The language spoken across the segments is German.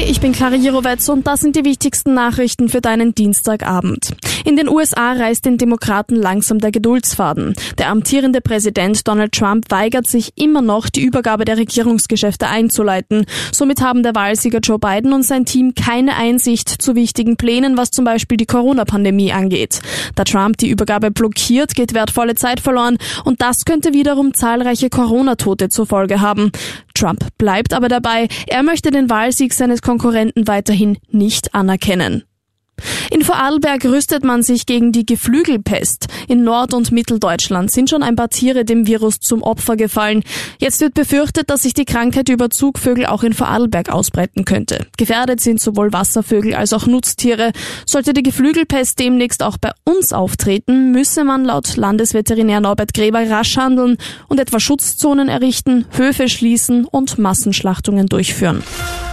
Hi, ich bin Clara Jirovetz und das sind die wichtigsten Nachrichten für deinen Dienstagabend. In den USA reißt den Demokraten langsam der Geduldsfaden. Der amtierende Präsident Donald Trump weigert sich immer noch, die Übergabe der Regierungsgeschäfte einzuleiten. Somit haben der Wahlsieger Joe Biden und sein Team keine Einsicht zu wichtigen Plänen, was zum Beispiel die Corona-Pandemie angeht. Da Trump die Übergabe blockiert, geht wertvolle Zeit verloren und das könnte wiederum zahlreiche Corona-Tote zur Folge haben. Trump bleibt aber dabei, er möchte den Wahlsieg seines Konkurrenten weiterhin nicht anerkennen. In Vorarlberg rüstet man sich gegen die Geflügelpest. In Nord- und Mitteldeutschland sind schon ein paar Tiere dem Virus zum Opfer gefallen. Jetzt wird befürchtet, dass sich die Krankheit über Zugvögel auch in Vorarlberg ausbreiten könnte. Gefährdet sind sowohl Wasservögel als auch Nutztiere. Sollte die Geflügelpest demnächst auch bei uns auftreten, müsse man laut Landesveterinär Norbert Gräber rasch handeln und etwa Schutzzonen errichten, Höfe schließen und Massenschlachtungen durchführen.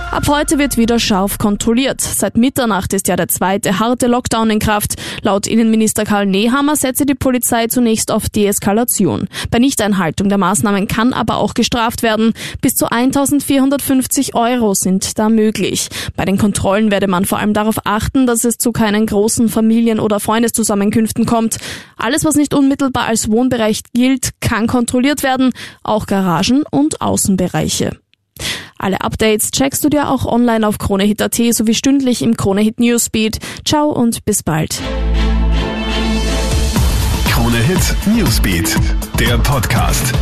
Ab heute wird wieder scharf kontrolliert. Seit Mitternacht ist ja der zweite harte Lockdown in Kraft. Laut Innenminister Karl Nehammer setze die Polizei zunächst auf Deeskalation. Bei Nichteinhaltung der Maßnahmen kann aber auch gestraft werden. Bis zu 1450 Euro sind da möglich. Bei den Kontrollen werde man vor allem darauf achten, dass es zu keinen großen Familien- oder Freundeszusammenkünften kommt. Alles, was nicht unmittelbar als Wohnbereich gilt, kann kontrolliert werden, auch Garagen und Außenbereiche. Alle Updates checkst du dir auch online auf KroneHit.at sowie stündlich im KroneHit Newsbeat. Ciao und bis bald. KroneHit Newsbeat, der Podcast.